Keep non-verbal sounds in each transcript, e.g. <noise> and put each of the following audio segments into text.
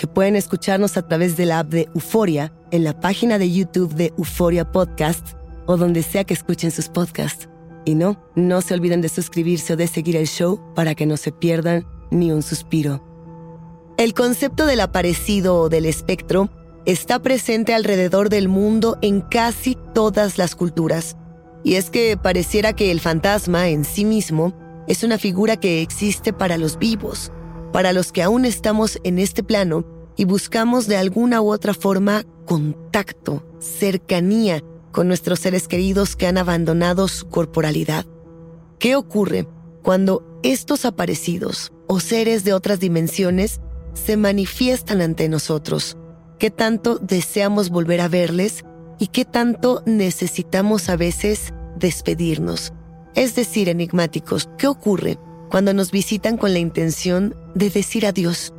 que pueden escucharnos a través de la app de Euforia, en la página de YouTube de Euforia Podcast o donde sea que escuchen sus podcasts. Y no, no se olviden de suscribirse o de seguir el show para que no se pierdan ni un suspiro. El concepto del aparecido o del espectro está presente alrededor del mundo en casi todas las culturas. Y es que pareciera que el fantasma en sí mismo es una figura que existe para los vivos, para los que aún estamos en este plano y buscamos de alguna u otra forma contacto, cercanía con nuestros seres queridos que han abandonado su corporalidad. ¿Qué ocurre cuando estos aparecidos o seres de otras dimensiones se manifiestan ante nosotros? ¿Qué tanto deseamos volver a verles y qué tanto necesitamos a veces despedirnos? Es decir, enigmáticos, ¿qué ocurre cuando nos visitan con la intención de decir adiós.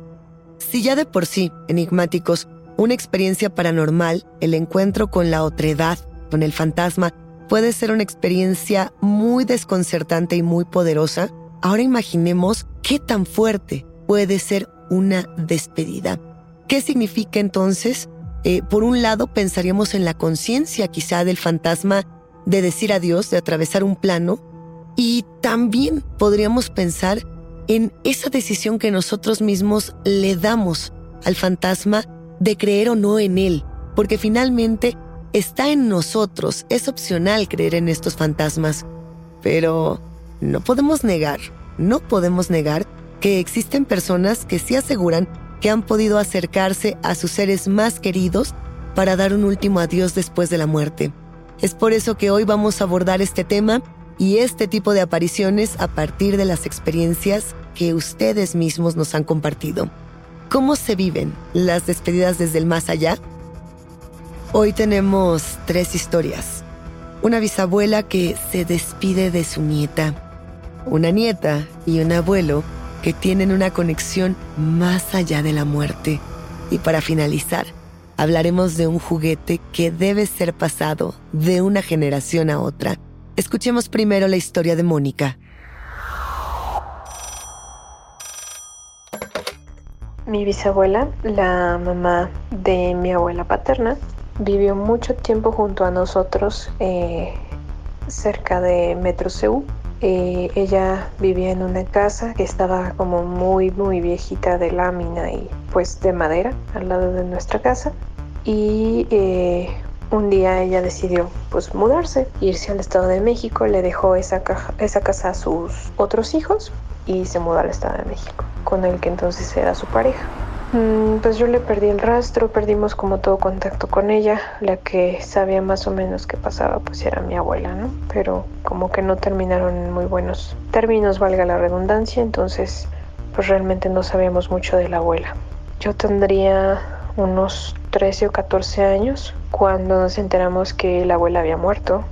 Si ya de por sí, enigmáticos, una experiencia paranormal, el encuentro con la otredad, con el fantasma, puede ser una experiencia muy desconcertante y muy poderosa, ahora imaginemos qué tan fuerte puede ser una despedida. ¿Qué significa entonces? Eh, por un lado, pensaríamos en la conciencia quizá del fantasma de decir adiós, de atravesar un plano, y también podríamos pensar en esa decisión que nosotros mismos le damos al fantasma de creer o no en él, porque finalmente está en nosotros, es opcional creer en estos fantasmas, pero no podemos negar, no podemos negar que existen personas que sí aseguran que han podido acercarse a sus seres más queridos para dar un último adiós después de la muerte. Es por eso que hoy vamos a abordar este tema y este tipo de apariciones a partir de las experiencias que ustedes mismos nos han compartido. ¿Cómo se viven las despedidas desde el más allá? Hoy tenemos tres historias. Una bisabuela que se despide de su nieta, una nieta y un abuelo que tienen una conexión más allá de la muerte. Y para finalizar, hablaremos de un juguete que debe ser pasado de una generación a otra Escuchemos primero la historia de Mónica. Mi bisabuela, la mamá de mi abuela paterna, vivió mucho tiempo junto a nosotros eh, cerca de Metro eh, ella vivía en una casa que estaba como muy muy viejita de lámina y pues de madera al lado de nuestra casa y eh, un día ella decidió pues mudarse, irse al Estado de México, le dejó esa, esa casa a sus otros hijos y se mudó al Estado de México, con el que entonces era su pareja. Mm, pues yo le perdí el rastro, perdimos como todo contacto con ella, la que sabía más o menos qué pasaba pues era mi abuela, ¿no? Pero como que no terminaron en muy buenos términos, valga la redundancia, entonces pues realmente no sabíamos mucho de la abuela. Yo tendría unos 13 o 14 años cuando nos enteramos que la abuela había muerto.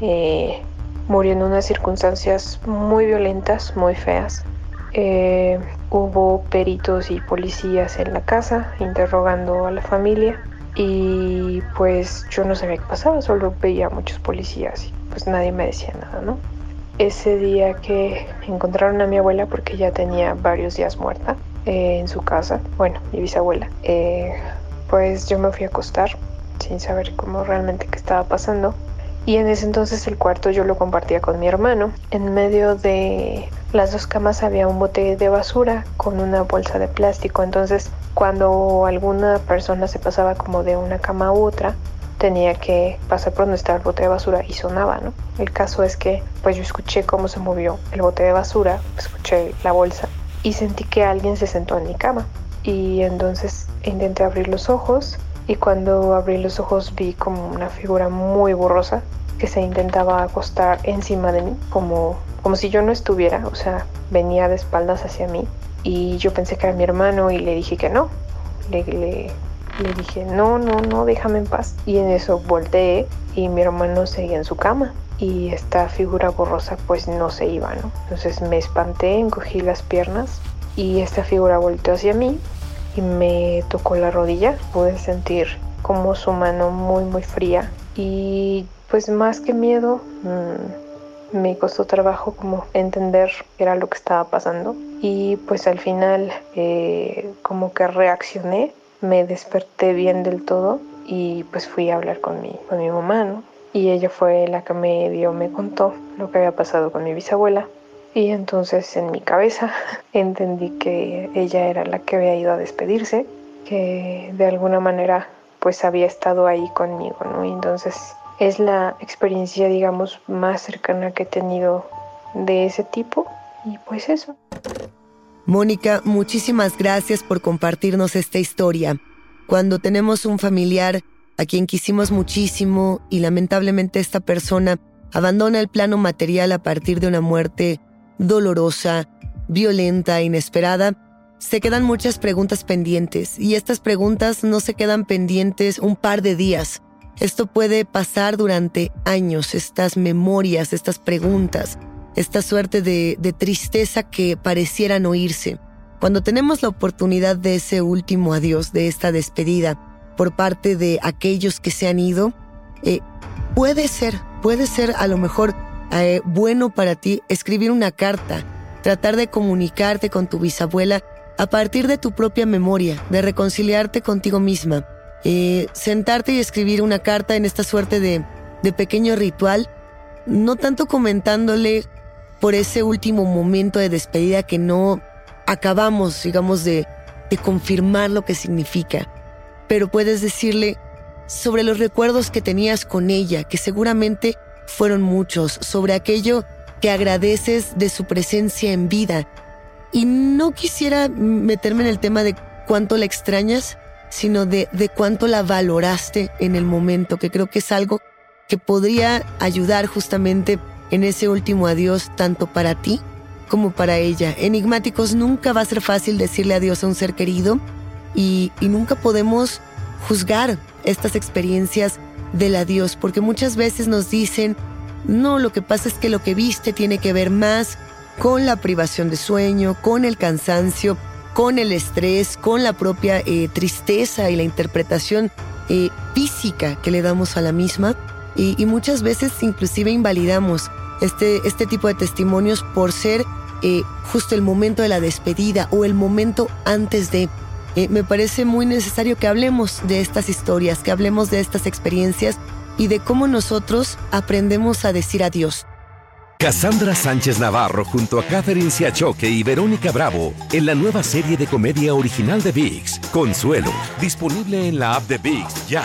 Eh, murió en unas circunstancias muy violentas, muy feas. Eh, hubo peritos y policías en la casa interrogando a la familia y pues yo no sabía qué pasaba, solo veía a muchos policías y pues nadie me decía nada, ¿no? Ese día que encontraron a mi abuela, porque ya tenía varios días muerta eh, en su casa, bueno, mi bisabuela, eh, pues yo me fui a acostar sin saber cómo realmente qué estaba pasando y en ese entonces el cuarto yo lo compartía con mi hermano. En medio de las dos camas había un bote de basura con una bolsa de plástico. Entonces cuando alguna persona se pasaba como de una cama a otra, tenía que pasar por donde estaba el bote de basura y sonaba, ¿no? El caso es que pues yo escuché cómo se movió el bote de basura, escuché la bolsa y sentí que alguien se sentó en mi cama. Y entonces intenté abrir los ojos y cuando abrí los ojos vi como una figura muy borrosa que se intentaba acostar encima de mí, como, como si yo no estuviera, o sea, venía de espaldas hacia mí. Y yo pensé que era mi hermano y le dije que no, le, le, le dije no, no, no, déjame en paz y en eso volteé y mi hermano seguía en su cama y esta figura borrosa pues no se iba, ¿no? Entonces me espanté, encogí las piernas y esta figura volteó hacia mí y me tocó la rodilla. Pude sentir como su mano muy muy fría y pues más que miedo mm, me costó trabajo como entender qué era lo que estaba pasando y pues al final eh, como que reaccioné, me desperté bien del todo y pues fui a hablar con mi, con mi mamá, ¿no? Y ella fue la que me dio, me contó lo que había pasado con mi bisabuela y entonces en mi cabeza <laughs> entendí que ella era la que había ido a despedirse, que de alguna manera pues había estado ahí conmigo, ¿no? Y entonces es la experiencia, digamos, más cercana que he tenido de ese tipo y pues eso. Mónica, muchísimas gracias por compartirnos esta historia. Cuando tenemos un familiar a quien quisimos muchísimo y lamentablemente esta persona abandona el plano material a partir de una muerte dolorosa, violenta, inesperada, se quedan muchas preguntas pendientes y estas preguntas no se quedan pendientes un par de días. Esto puede pasar durante años, estas memorias, estas preguntas, esta suerte de, tristeza que parecieran oírse. Cuando tenemos la oportunidad de ese último adiós, de esta despedida por parte de aquellos que se han ido, eh, puede ser, puede ser a lo mejor eh, bueno para ti escribir una carta, tratar de comunicarte con tu bisabuela a partir de tu propia memoria, de reconciliarte contigo misma, eh, sentarte y escribir una carta en esta suerte de, pequeño ritual, no tanto comentándole por ese último momento de despedida que no acabamos, digamos, de, de confirmar lo que significa, pero puedes decirle sobre los recuerdos que tenías con ella, que seguramente fueron muchos, sobre aquello que agradeces de su presencia en vida. Y no quisiera meterme en el tema de cuánto la extrañas, sino de, de cuánto la valoraste en el momento, que creo que es algo que podría ayudar justamente en ese último adiós tanto para ti como para ella. Enigmáticos, nunca va a ser fácil decirle adiós a un ser querido y, nunca podemos juzgar estas experiencias del adiós, porque muchas veces nos dicen, no, lo que pasa es que lo que viste tiene que ver más con la privación de sueño, con el cansancio, con el estrés, con la propia eh, tristeza y la interpretación eh, física que le damos a la misma. Y, muchas veces inclusive invalidamos este, este tipo de testimonios por ser eh, justo el momento de la despedida o el momento antes de... eh, me parece muy necesario que hablemos de estas historias, que hablemos de estas experiencias y de cómo nosotros aprendemos a decir adiós. Cassandra Sánchez Navarro junto a Catherine Siachoque y Verónica Bravo en la nueva serie de comedia original de VIX, Consuelo, disponible en la app de VIX ya.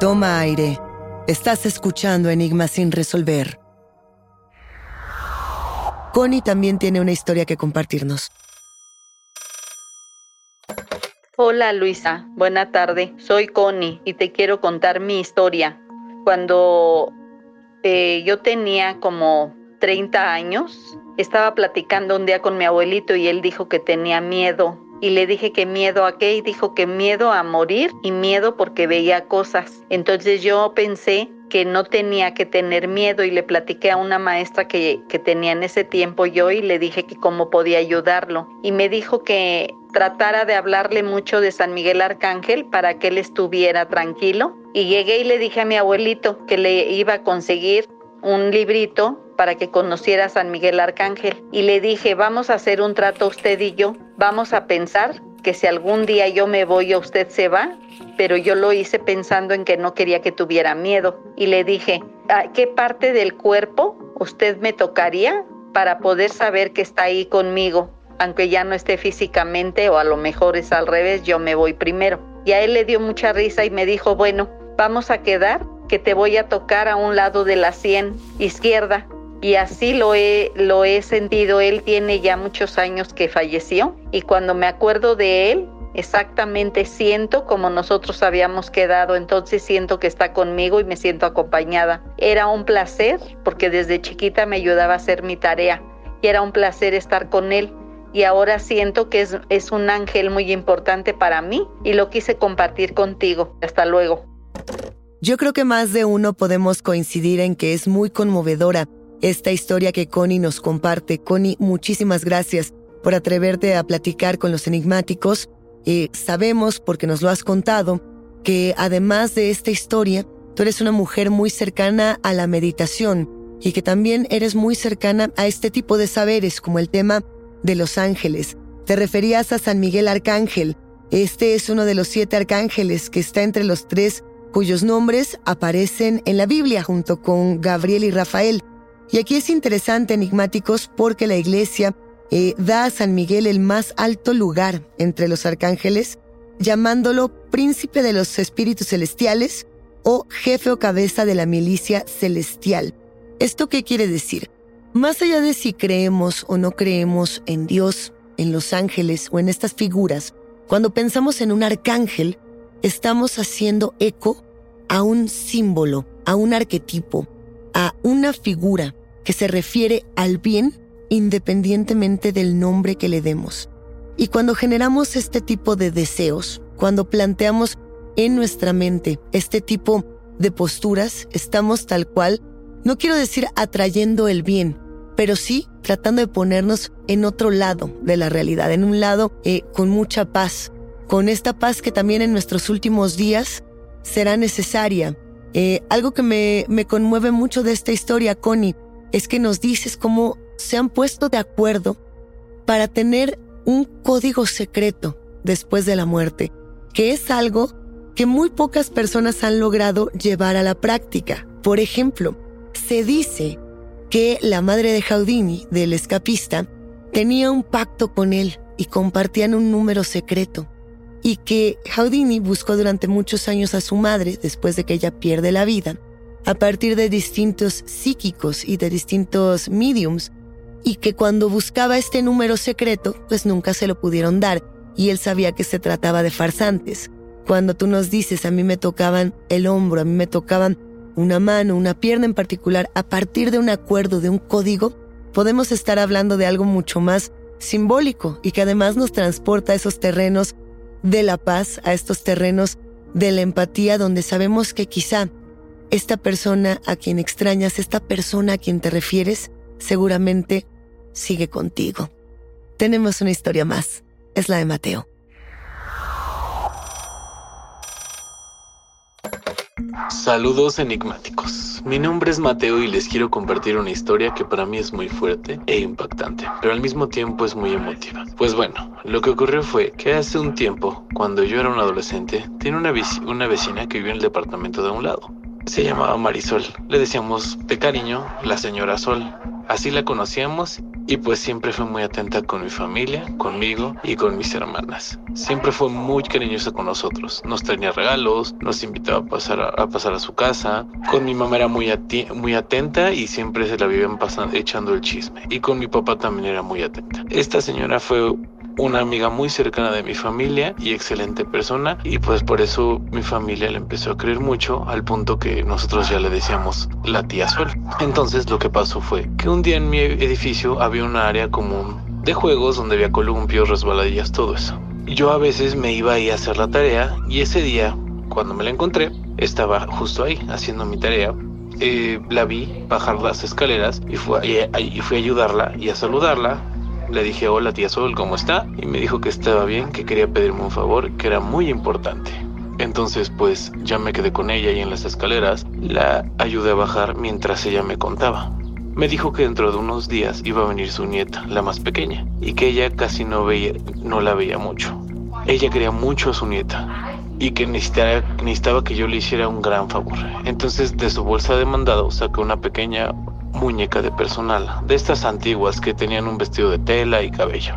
Toma aire. Estás escuchando Enigmas sin resolver. Connie también tiene una historia que compartirnos. Hola Luisa, buena tarde. Soy Connie y te quiero contar mi historia. Cuando eh, yo tenía como 30 años, estaba platicando un día con mi abuelito y él dijo que tenía miedo y le dije que miedo a qué y dijo que miedo a morir y miedo porque veía cosas. Entonces yo pensé que no tenía que tener miedo y le platiqué a una maestra que, que tenía en ese tiempo yo y le dije que cómo podía ayudarlo. Y me dijo que tratara de hablarle mucho de San Miguel Arcángel para que él estuviera tranquilo. Y llegué y le dije a mi abuelito que le iba a conseguir un librito para que conociera a San Miguel Arcángel. Y le dije, vamos a hacer un trato usted y yo. Vamos a pensar que si algún día yo me voy o usted se va, pero yo lo hice pensando en que no quería que tuviera miedo. Y le dije, ¿a qué parte del cuerpo usted me tocaría para poder saber que está ahí conmigo? Aunque ya no esté físicamente o a lo mejor es al revés, yo me voy primero. Y a él le dio mucha risa y me dijo, bueno, vamos a quedar que te voy a tocar a un lado de la sien izquierda y así lo he, lo he sentido. Él tiene ya muchos años que falleció y cuando me acuerdo de él, exactamente siento como nosotros habíamos quedado, entonces siento que está conmigo y me siento acompañada. Era un placer porque desde chiquita me ayudaba a hacer mi tarea y era un placer estar con él. Y ahora siento que es, es un ángel muy importante para mí y lo quise compartir contigo. Hasta luego. Yo creo que más de uno podemos coincidir en que es muy conmovedora esta historia que Connie nos comparte. Connie, muchísimas gracias por atreverte a platicar con los enigmáticos. Eh, sabemos, porque nos lo has contado, que además de esta historia, tú eres una mujer muy cercana a la meditación y que también eres muy cercana a este tipo de saberes como el tema de los ángeles. Te referías a San Miguel Arcángel. Este es uno de los siete arcángeles que está entre los tres cuyos nombres aparecen en la Biblia junto con Gabriel y Rafael. Y aquí es interesante, enigmáticos, porque la iglesia eh, da a San Miguel el más alto lugar entre los arcángeles, llamándolo príncipe de los espíritus celestiales o jefe o cabeza de la milicia celestial. ¿Esto qué quiere decir? Más allá de si creemos o no creemos en Dios, en los ángeles o en estas figuras, cuando pensamos en un arcángel, estamos haciendo eco a un símbolo, a un arquetipo, a una figura que se refiere al bien independientemente del nombre que le demos. Y cuando generamos este tipo de deseos, cuando planteamos en nuestra mente este tipo de posturas, estamos tal cual, no quiero decir atrayendo el bien, pero sí tratando de ponernos en otro lado de la realidad, en un lado eh, con mucha paz, con esta paz que también en nuestros últimos días será necesaria. Eh, algo que me, me conmueve mucho de esta historia, Connie, es que nos dices cómo se han puesto de acuerdo para tener un código secreto después de la muerte, que es algo que muy pocas personas han logrado llevar a la práctica. Por ejemplo, se dice que la madre de Houdini, del escapista, tenía un pacto con él y compartían un número secreto, y que Houdini buscó durante muchos años a su madre después de que ella pierde la vida, a partir de distintos psíquicos y de distintos mediums, y que cuando buscaba este número secreto, pues nunca se lo pudieron dar, y él sabía que se trataba de farsantes. Cuando tú nos dices, a mí me tocaban el hombro, a mí me tocaban una mano, una pierna en particular, a partir de un acuerdo, de un código, podemos estar hablando de algo mucho más simbólico y que además nos transporta a esos terrenos de la paz, a estos terrenos de la empatía donde sabemos que quizá esta persona a quien extrañas, esta persona a quien te refieres, seguramente sigue contigo. Tenemos una historia más, es la de Mateo. Saludos enigmáticos. Mi nombre es Mateo y les quiero compartir una historia que para mí es muy fuerte e impactante, pero al mismo tiempo es muy emotiva. Pues bueno, lo que ocurrió fue que hace un tiempo, cuando yo era un adolescente, tenía una, vecina que vivía en el departamento de un lado. Se llamaba Marisol. Le decíamos de cariño la señora Sol. Así la conocíamos y pues siempre fue muy atenta con mi familia, conmigo y con mis hermanas. Siempre fue muy cariñosa con nosotros. Nos traía regalos, nos invitaba a pasar a, pasar a su casa. Con mi mamá era muy, muy atenta y siempre se la vivían pasando, echando el chisme. Y con mi papá también era muy atenta. Esta señora fue una amiga muy cercana de mi familia y excelente persona y pues por eso mi familia le empezó a creer mucho al punto que nosotros ya le decíamos la tía Sol. Entonces lo que pasó fue que un día en mi edificio había una área común de juegos donde había columpios, resbaladillas, todo eso. Yo a veces me iba ahí a hacer la tarea y ese día, cuando me la encontré, estaba justo ahí haciendo mi tarea eh, la vi bajar las escaleras y fui, y fui a ayudarla y a saludarla le dije, hola tía Sol, ¿cómo está? Y me dijo que estaba bien, que quería pedirme un favor, que era muy importante. Entonces pues ya me quedé con ella y en las escaleras la ayudé a bajar mientras ella me contaba. Me dijo que dentro de unos días iba a venir su nieta, la más pequeña, y que ella casi no, veía, no la veía mucho. Ella quería mucho a su nieta y que necesitaba, necesitaba que yo le hiciera un gran favor. Entonces de su bolsa de mandado sacó una pequeña muñeca de personal, de estas antiguas que tenían un vestido de tela y cabello.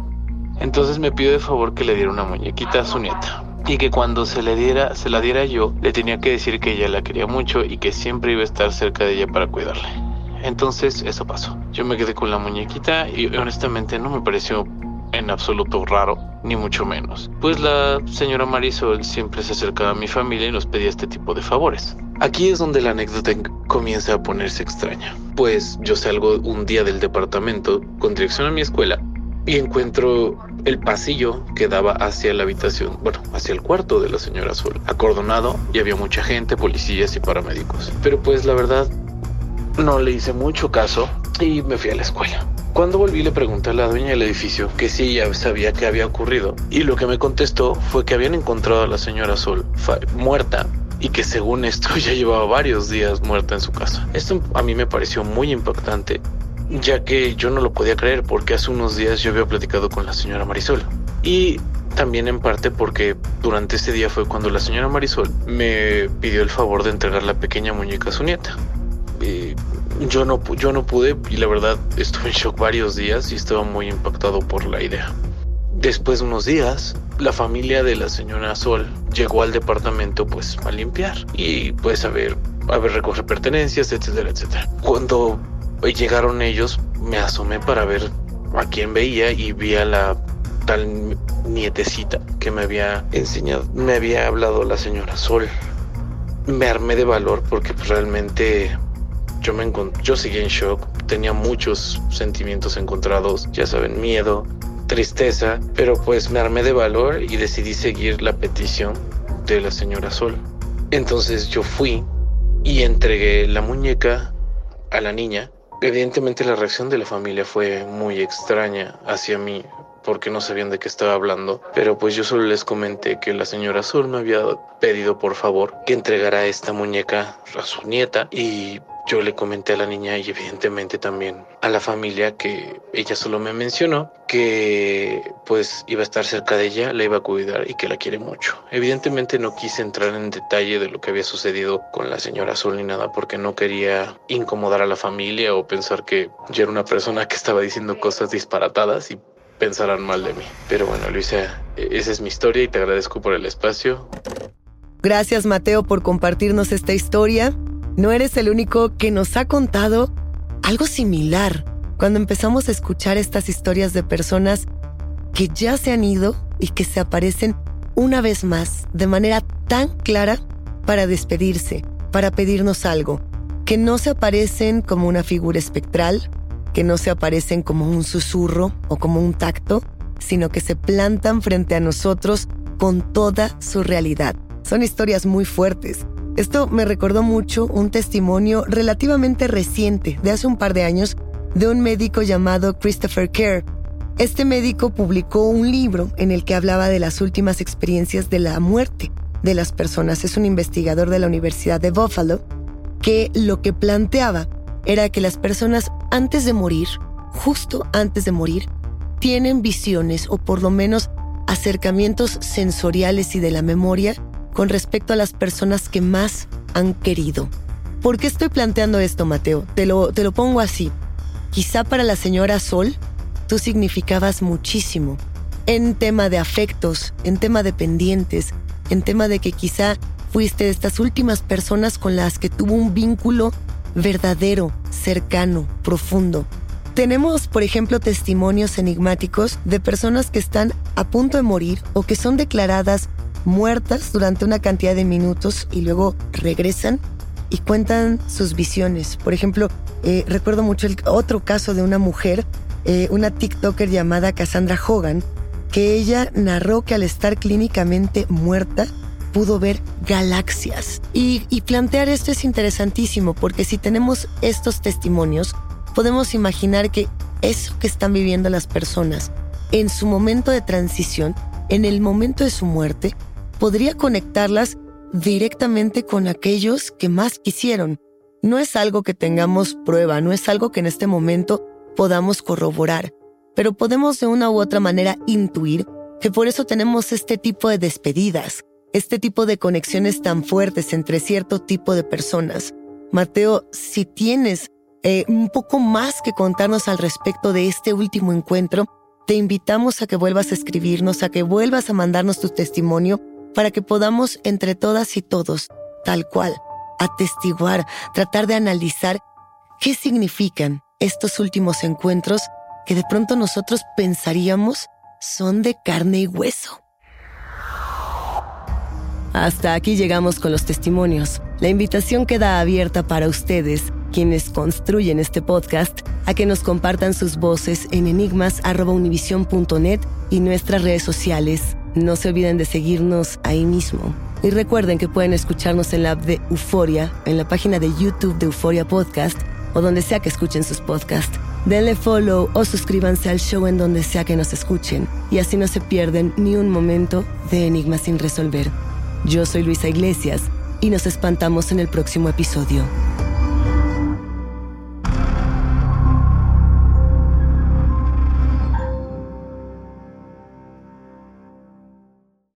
Entonces me pidió de favor que le diera una muñequita a su nieta y que cuando se le diera, se la diera yo, le tenía que decir que ella la quería mucho y que siempre iba a estar cerca de ella para cuidarle. Entonces eso pasó. Yo me quedé con la muñequita y honestamente no me pareció en absoluto raro, ni mucho menos, pues la señora Marisol siempre se acercaba a mi familia y nos pedía este tipo de favores. Aquí es donde la anécdota comienza a ponerse extraña, pues yo salgo un día del departamento con dirección a mi escuela y encuentro el pasillo que daba hacia la habitación, bueno, hacia el cuarto de la señora Sol, acordonado y había mucha gente, policías y paramédicos. Pero pues la verdad no le hice mucho caso y me fui a la escuela. Cuando volví le pregunté a la dueña del edificio que si ella sabía qué había ocurrido y lo que me contestó fue que habían encontrado a la señora Sol muerta y que según esto <laughs> ya llevaba varios días muerta en su casa. Esto a mí me pareció muy impactante, ya que yo no lo podía creer porque hace unos días yo había platicado con la señora Marisol. Y también en parte porque durante ese día fue cuando la señora Marisol me pidió el favor de entregar la pequeña muñeca a su nieta. Yo no, pude y la verdad estuve en shock varios días y estaba muy impactado por la idea. Después de unos días, la familia de la señora Sol llegó al departamento pues a limpiar y pues a ver, a ver recoger pertenencias, etcétera, etcétera. Cuando llegaron ellos, me asomé para ver a quién veía y vi a la tal nietecita que me había enseñado, me había hablado la señora Sol. Me armé de valor porque pues, realmente yo me yo seguía en shock, tenía muchos sentimientos encontrados, ya saben, miedo, tristeza, pero pues me armé de valor y decidí seguir la petición de la señora Sol. Entonces yo fui y entregué la muñeca a la niña Evidentemente la reacción de la familia fue muy extraña hacia mí porque no sabían de qué estaba hablando, pero pues yo solo les comenté que la señora Sol me había pedido por favor que entregara esta muñeca a su nieta y yo le comenté a la niña y evidentemente también a la familia que ella solo me mencionó que pues iba a estar cerca de ella, la iba a cuidar y que la quiere mucho. Evidentemente no quise entrar en detalle de lo que había sucedido con la señora Sol ni nada porque no quería incomodar a la familia o pensar que yo era una persona que estaba diciendo cosas disparatadas y pensarán mal de mí. Pero bueno, Luisa, esa es mi historia y te agradezco por el espacio. Gracias Mateo por compartirnos esta historia. No eres el único que nos ha contado algo similar cuando empezamos a escuchar estas historias de personas que ya se han ido y que se aparecen una vez más de manera tan clara para despedirse, para pedirnos algo, que no se aparecen como una figura espectral, que no se aparecen como un susurro o como un tacto, sino que se plantan frente a nosotros con toda su realidad. Son historias muy fuertes esto me recordó mucho un testimonio relativamente reciente, de hace un par de años, de un médico llamado Christopher Kerr. Este médico publicó un libro en el que hablaba de las últimas experiencias de la muerte de las personas. Es un investigador de la Universidad de Buffalo que lo que planteaba era que las personas antes de morir, justo antes de morir, tienen visiones o por lo menos acercamientos sensoriales y de la memoria con respecto a las personas que más han querido. ¿Por qué estoy planteando esto, Mateo? Te lo, te lo pongo así. Quizá para la señora Sol, tú significabas muchísimo. En tema de afectos, en tema de pendientes, en tema de que quizá fuiste de estas últimas personas con las que tuvo un vínculo verdadero, cercano, profundo. Tenemos, por ejemplo, testimonios enigmáticos de personas que están a punto de morir o que son declaradas muertas durante una cantidad de minutos y luego regresan y cuentan sus visiones. Por ejemplo, eh, recuerdo mucho el otro caso de una mujer, eh, una TikToker llamada Cassandra Hogan, que ella narró que al estar clínicamente muerta pudo ver galaxias. Y, y plantear esto es interesantísimo porque si tenemos estos testimonios, podemos imaginar que eso que están viviendo las personas en su momento de transición, en el momento de su muerte, podría conectarlas directamente con aquellos que más quisieron. No es algo que tengamos prueba, no es algo que en este momento podamos corroborar, pero podemos de una u otra manera intuir que por eso tenemos este tipo de despedidas, este tipo de conexiones tan fuertes entre cierto tipo de personas. Mateo, si tienes eh, un poco más que contarnos al respecto de este último encuentro, te invitamos a que vuelvas a escribirnos, a que vuelvas a mandarnos tu testimonio para que podamos entre todas y todos, tal cual, atestiguar, tratar de analizar qué significan estos últimos encuentros que de pronto nosotros pensaríamos son de carne y hueso. Hasta aquí llegamos con los testimonios. La invitación queda abierta para ustedes, quienes construyen este podcast, a que nos compartan sus voces en enigmas.univision.net y nuestras redes sociales no se olviden de seguirnos ahí mismo. Y recuerden que pueden escucharnos en la app de Euforia, en la página de YouTube de Euforia Podcast o donde sea que escuchen sus podcasts. Denle follow o suscríbanse al show en donde sea que nos escuchen y así no se pierden ni un momento de Enigmas sin resolver. Yo soy Luisa Iglesias y nos espantamos en el próximo episodio.